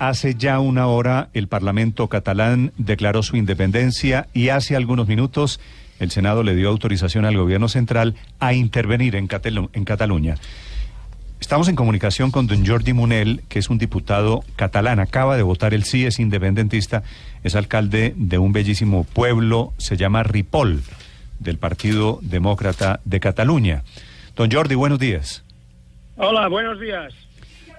Hace ya una hora el Parlamento catalán declaró su independencia y hace algunos minutos el Senado le dio autorización al gobierno central a intervenir en, Cataluña. Estamos en comunicación con don Jordi Munel, que es un diputado catalán, acaba de votar el sí, es independentista, es alcalde de un bellísimo pueblo, se llama Ripoll, del Partido Demócrata de Cataluña. Don Jordi, buenos días. Hola, buenos días.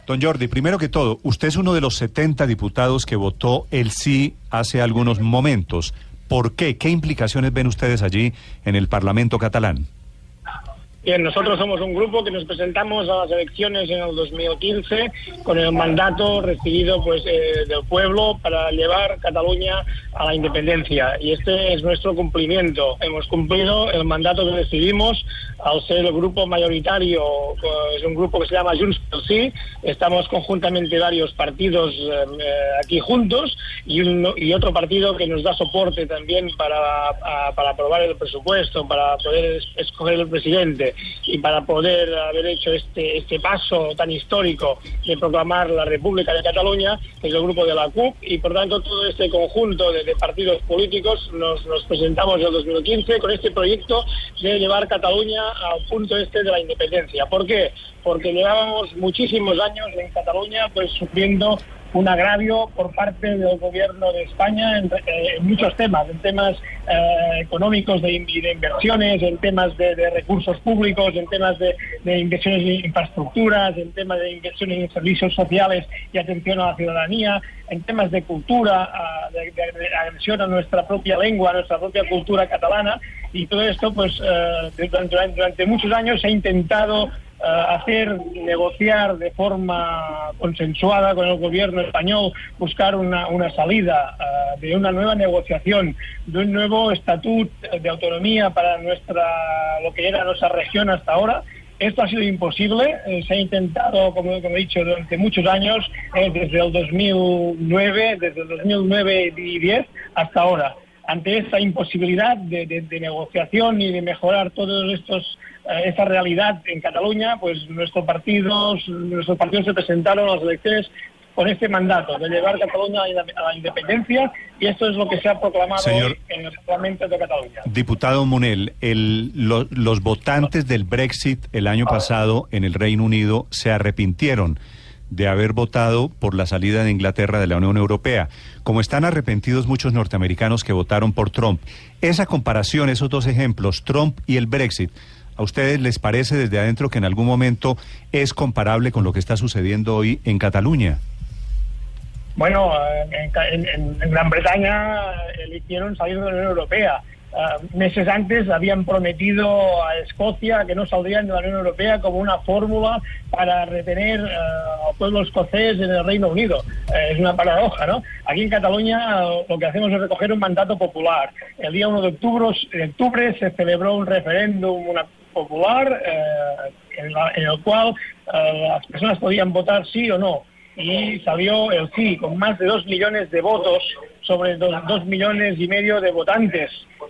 Don Jordi, primero que todo, usted es uno de los 70 diputados que votó el sí hace algunos momentos. ¿Por qué? ¿Qué implicaciones ven ustedes allí en el Parlamento catalán? Bien, nosotros somos un grupo que nos presentamos a las elecciones en el 2015 con el mandato recibido pues eh, del pueblo para llevar Cataluña a la independencia. Y este es nuestro cumplimiento. Hemos cumplido el mandato que recibimos al ser el grupo mayoritario, es un grupo que se llama Junts pel Sí, estamos conjuntamente varios partidos eh, aquí juntos y, y otro partido que nos da soporte también para, para aprobar el presupuesto, para poder escoger el presidente y para poder haber hecho este, este paso tan histórico de proclamar la República de Cataluña, es el grupo de la CUP, y por tanto todo este conjunto de, partidos políticos nos, nos presentamos en el 2015 con este proyecto de llevar Cataluña al punto este de la independencia. ¿Por qué? Porque llevábamos muchísimos años en Cataluña pues sufriendo un agravio por parte del gobierno de España en, eh, muchos temas, en temas eh, económicos de, de, inversiones, en temas de, recursos públicos, en temas de, inversiones en infraestructuras, en temas de inversiones en servicios sociales y atención a la ciudadanía, en temas de cultura, de, agresión a nuestra propia lengua, a nuestra propia cultura catalana. Y todo esto pues eh, durante muchos años se ha intentado hacer negociar de forma consensuada con el gobierno español, buscar una, una salida eh, de una nueva negociación, de un nuevo estatuto de autonomía para nuestra lo que era nuestra región hasta ahora. Esto ha sido imposible, eh, se ha intentado, como, como, he dicho, durante muchos años, desde el 2009, desde el 2009 y 10 hasta ahora ante esta imposibilidad de, negociación y de mejorar todos estos eh, esta realidad en Cataluña, pues nuestros partidos, nuestros partidos se presentaron a las elecciones con este mandato de llevar Cataluña a la independencia y esto es lo que se ha proclamado en el Parlamento de Cataluña. Diputado Munel, los votantes del Brexit el año pasado en el Reino Unido se arrepintieron de haber votado por la salida de Inglaterra de la Unión Europea, como están arrepentidos muchos norteamericanos que votaron por Trump. Esa comparación, esos dos ejemplos, Trump y el Brexit, ¿a ustedes les parece desde adentro que en algún momento es comparable con lo que está sucediendo hoy en Cataluña? Bueno, en, Gran Bretaña eligieron salir de la Unión Europea. Ah, meses antes habían prometido a Escocia que no saldrían de la Unión Europea como una fórmula para retener uh, al pueblo escocés en el Reino Unido. Eh, es una paradoja, ¿no? Aquí en Cataluña lo que hacemos es recoger un mandato popular. El día 1 de octubre, se celebró un referéndum popular eh, en, el cual las personas podían votar sí o no y salió el sí, con más de dos millones de votos sobre dos, millones y medio de votantes.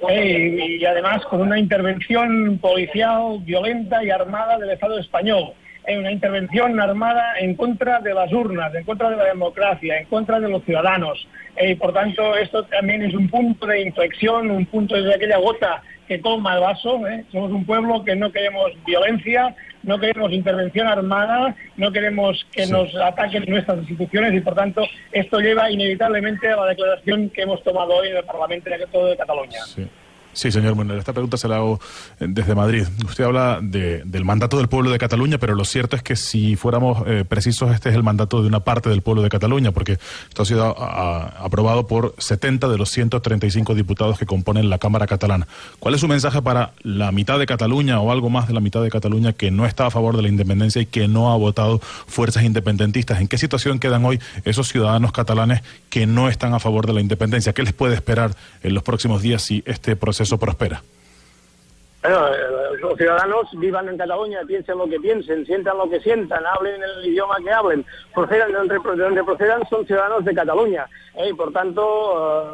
Eh, y, además con una intervención policial violenta y armada del Estado español. Eh, una intervención armada en contra de las urnas, en contra de la democracia, en contra de los ciudadanos. Eh, por tanto, esto también es un punto de inflexión, un punto de aquella gota que toma el vaso. Somos un pueblo que no queremos violencia, no queremos intervención armada, no queremos que nos ataquen nuestras instituciones y por tanto esto lleva inevitablemente a la declaración que hemos tomado hoy en el Parlamento de Cataluña. Sí, señor Bueno, esta pregunta se la hago eh, desde Madrid. Usted habla de, del mandato del pueblo de Cataluña, pero lo cierto es que si fuéramos eh, precisos, este es el mandato de una parte del pueblo de Cataluña, porque esto ha sido aprobado por 70 de los 135 diputados que componen la Cámara catalana. ¿Cuál es su mensaje para la mitad de Cataluña o algo más de la mitad de Cataluña que no está a favor de la independencia y que no ha votado fuerzas independentistas? ¿En qué situación quedan hoy esos ciudadanos catalanes que no están a favor de la independencia? ¿Qué les puede esperar en los próximos días si este proceso eso prospera? Bueno, eh, los ciudadanos vivan en Cataluña, piensen lo que piensen, sientan lo que sientan, hablen el idioma que hablen, procedan de donde, procedan, son ciudadanos de Cataluña. ¿eh? y por tanto,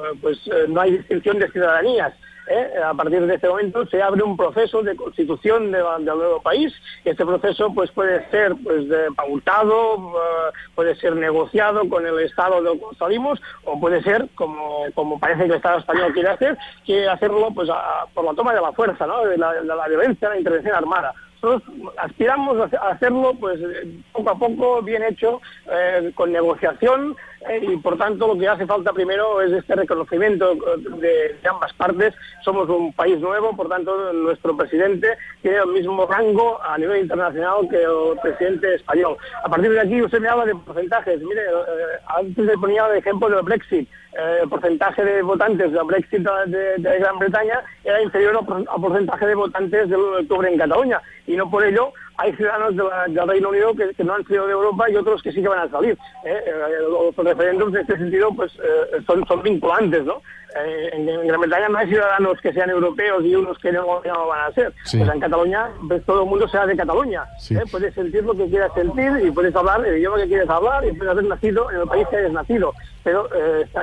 eh, pues no hay distinción de ciudadanías. ¿Eh? A partir de este momento se abre un proceso de constitución del nuevo país. Este proceso pues puede ser pues de pautado, eh, puede ser negociado con el Estado del que salimos o puede ser como, como parece que el Estado español quiere hacer, quiere hacerlo pues por la toma de la fuerza, ¿no? de, la, de violencia, de la intervención armada nosotros aspiramos a hacerlo pues poco a poco, bien hecho, eh, con negociación y por tanto lo que hace falta primero es este reconocimiento de, ambas partes. Somos un país nuevo, por tanto nuestro presidente tiene el mismo rango a nivel internacional que el presidente español. A partir de aquí usted me habla de porcentajes. Mire, eh, antes le ponía el ejemplo del Brexit. el porcentaje de votantes del Brexit de, Gran Bretaña era inferior al porcentaje de votantes del octubre en Cataluña y no por ello hay ciudadanos del Reino Unido que, no han salido de Europa y otros que sí que van a salir. ¿eh? Eh, los referéndums en este sentido pues eh, son, son vinculantes, ¿no? en, Gran Bretaña no hay ciudadanos que sean europeos y unos que no, van a ser. Pues en Cataluña pues, todo el mundo sea de Cataluña. Puedes sentir lo que quieras sentir y puedes hablar el idioma que quieres hablar y puedes haber nacido en el país que hayas nacido. Pero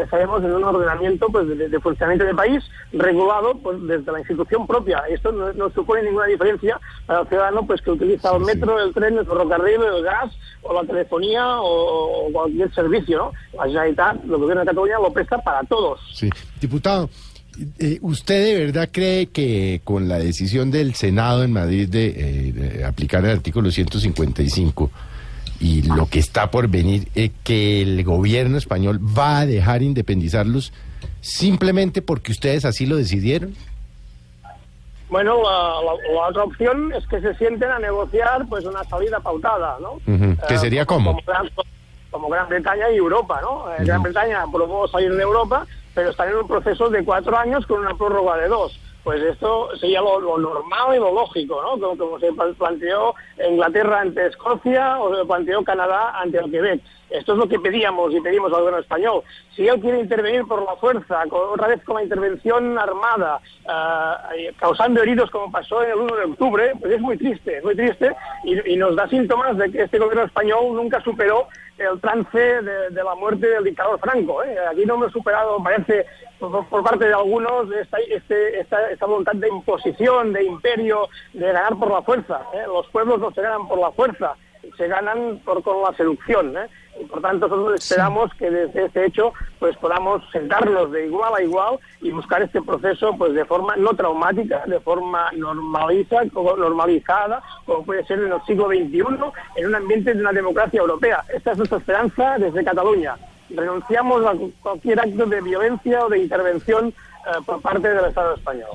estaremos en un ordenamiento pues, de, funcionamiento del país regulado pues, desde la institución propia. Esto no, supone ninguna diferencia para el ciudadano pues, que utiliza el metro, el tren, el ferrocarril, el gas, o la telefonía, o, cualquier servicio, ¿no? La Generalitat, el gobierno de Cataluña lo presta para todos. Sí. Diputado, eh, ¿usted de verdad cree que con la decisión del Senado en Madrid de, eh, aplicar el artículo 155 y lo que está por venir, eh, que el gobierno español va a dejar independizarlos simplemente porque ustedes así lo decidieron? Bueno, la, otra opción es que se sienten a negociar pues una salida pautada, ¿no? ¿Que sería cómo? Como Gran, Bretaña y Europa, ¿no? Eh, Gran Bretaña aprobó salir de Europa, pero están en un proceso de cuatro años con una prórroga de dos. Pues esto sería lo, normal y lo lógico, ¿no? Como, como se planteó Inglaterra ante Escocia o se planteó Canadá ante el Quebec. Esto es lo que pedíamos y pedimos al gobierno español. Si él quiere intervenir por la fuerza, otra vez con la intervención armada, eh, causando heridos como pasó en el 1 de octubre, pues es muy triste, es muy triste y, nos da síntomas de que este gobierno español nunca superó el trance de, la muerte del dictador Franco. ¿eh? Aquí no hemos superado, parece, por, parte de algunos, esta, este, esta, voluntad de imposición, de imperio, de ganar por la fuerza. ¿eh? Los pueblos no se ganan por la fuerza, se ganan por, con la seducción. Y por tanto nosotros esperamos que desde este hecho pues podamos sentarnos de igual a igual y buscar este proceso pues de forma no traumática, de forma normaliza, normalizada, como puede ser en el siglo XXI, en un ambiente de una democracia europea. Esta es nuestra esperanza desde Cataluña. Renunciamos a cualquier acto de violencia o de intervención eh, por parte del Estado español.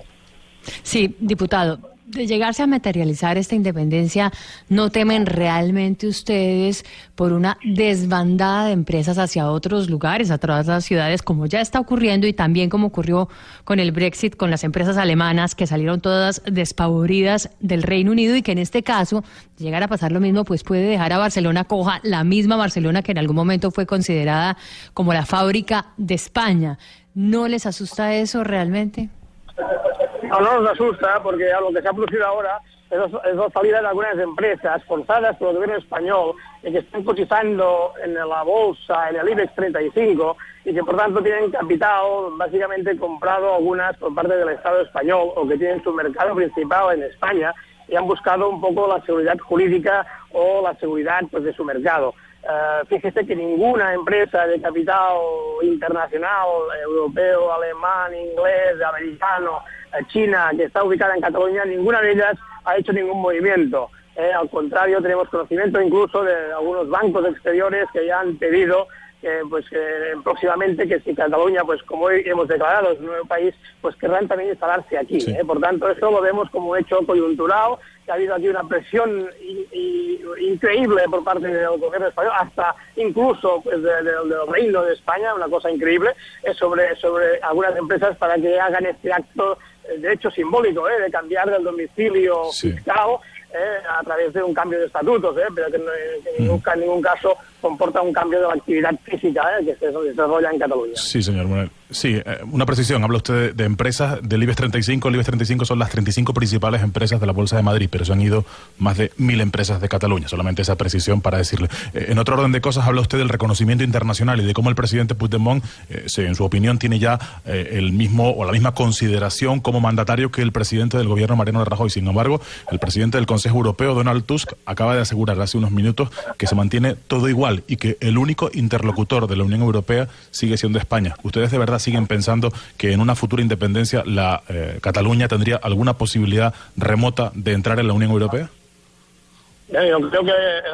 Sí, diputado de llegarse a materializar esta independencia, ¿no temen realmente ustedes por una desbandada de empresas hacia otros lugares, a todas las ciudades, como ya está ocurriendo y también como ocurrió con el Brexit, con las empresas alemanas que salieron todas despavoridas del Reino Unido y que en este caso, llegar a pasar lo mismo, pues puede dejar a Barcelona coja, la misma Barcelona que en algún momento fue considerada como la fábrica de España. ¿No les asusta eso realmente? No, no nos asusta porque a lo que se ha producido ahora es la salida de algunas empresas forzadas por el gobierno español y que están cotizando en la bolsa, en el IBEX 35 y que por tanto tienen capital básicamente comprado algunas por parte del Estado español o que tienen su mercado principal en España y han buscado un poco la seguridad jurídica o la seguridad pues, de su mercado. Uh, fíjese que ninguna empresa de capital internacional, europeo, alemán, inglés, americano, China, que está ubicada en Cataluña, ninguna de ellas ha hecho ningún movimiento. Eh, al contrario, tenemos conocimiento incluso de algunos bancos exteriores que ya han pedido que pues próximamente que si Cataluña, pues como hoy hemos declarado, es un nuevo país, pues querrán también instalarse aquí. ¿eh? Por tanto, eso lo vemos como un hecho coyuntural, que ha habido aquí una presión increíble por parte del gobierno español, hasta incluso pues, del Reino de España, una cosa increíble, es sobre, sobre algunas empresas para que hagan este acto de hecho simbólico, ¿eh? de cambiar el domicilio fiscal eh, a través de un cambio de estatutos, eh, pero que, nunca, en ningún caso comporta un cambio de la actividad física eh, que se desarrolla en Cataluña. Sí, señor. Manuel. Sí, eh, una precisión. Habla usted de, empresas del IBEX 35. El IBEX 35 son las 35 principales empresas de la Bolsa de Madrid, pero se han ido más de mil empresas de Cataluña. Solamente esa precisión para decirle. Eh, en otro orden de cosas, habla usted del reconocimiento internacional y de cómo el presidente Puigdemont, eh, en su opinión, tiene ya el mismo o la misma consideración como mandatario que el presidente del gobierno, Mariano Rajoy. Sin embargo, el presidente del Consejo Europeo, Donald Tusk, acaba de asegurar hace unos minutos que se mantiene todo igual y que el único interlocutor de la Unión Europea sigue siendo España. ¿Ustedes de verdad siguen pensando que en una futura independencia la eh, Cataluña tendría alguna posibilidad remota de entrar en la Unión Europea? Eh, Yo creo que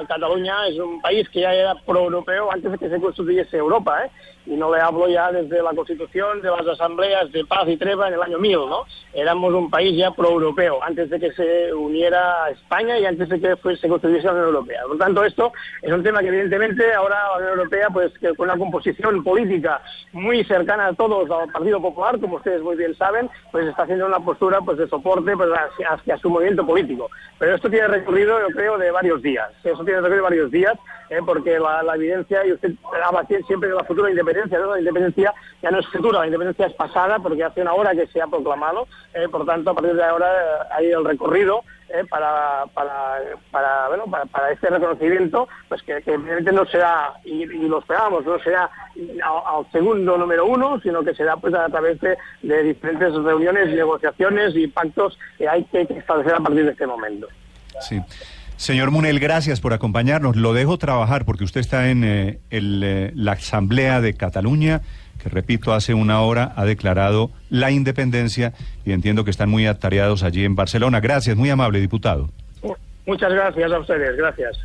Cataluña es un país que ya era pro-europeo antes de que se constituyese Europa, ¿eh? Y no le hablo ya desde la Constitución, de las asambleas de paz y treva en el año 1000, ¿no? Éramos un país ya pro-europeo antes de que se uniera a España y antes de que se constituyese la Unión Europea. Por lo tanto, esto es un tema que evidentemente ahora la Unión Europea, pues con una composición política muy cercana a todos al Partido Popular, como ustedes muy bien saben, pues está haciendo una postura pues de soporte pues, hacia, su movimiento político. Pero esto tiene recorrido, yo creo, de varios días. Eso tiene recorrido de varios días, eh, porque la, evidencia, y usted habla sie- siempre de la futura independencia, ¿no? La independencia ya no es futura, la independencia es pasada, porque hace una hora que se ha proclamado. eh, por tanto, a partir de ahora eh, hay el recorrido eh, para, para, bueno, para, este reconocimiento, pues que, evidentemente no será, y, y lo esperamos, no será al segundo número uno, sino que será pues a través de, de diferentes reuniones, negociaciones y pactos que hay que establecer a partir de este momento. Sí. Señor Munel, gracias por acompañarnos. Lo dejo trabajar porque usted está en eh, el, eh, la Asamblea de Cataluña, que repito, hace una hora ha declarado la independencia y entiendo que están muy atareados allí en Barcelona. Gracias, muy amable diputado. Muchas gracias a ustedes, gracias.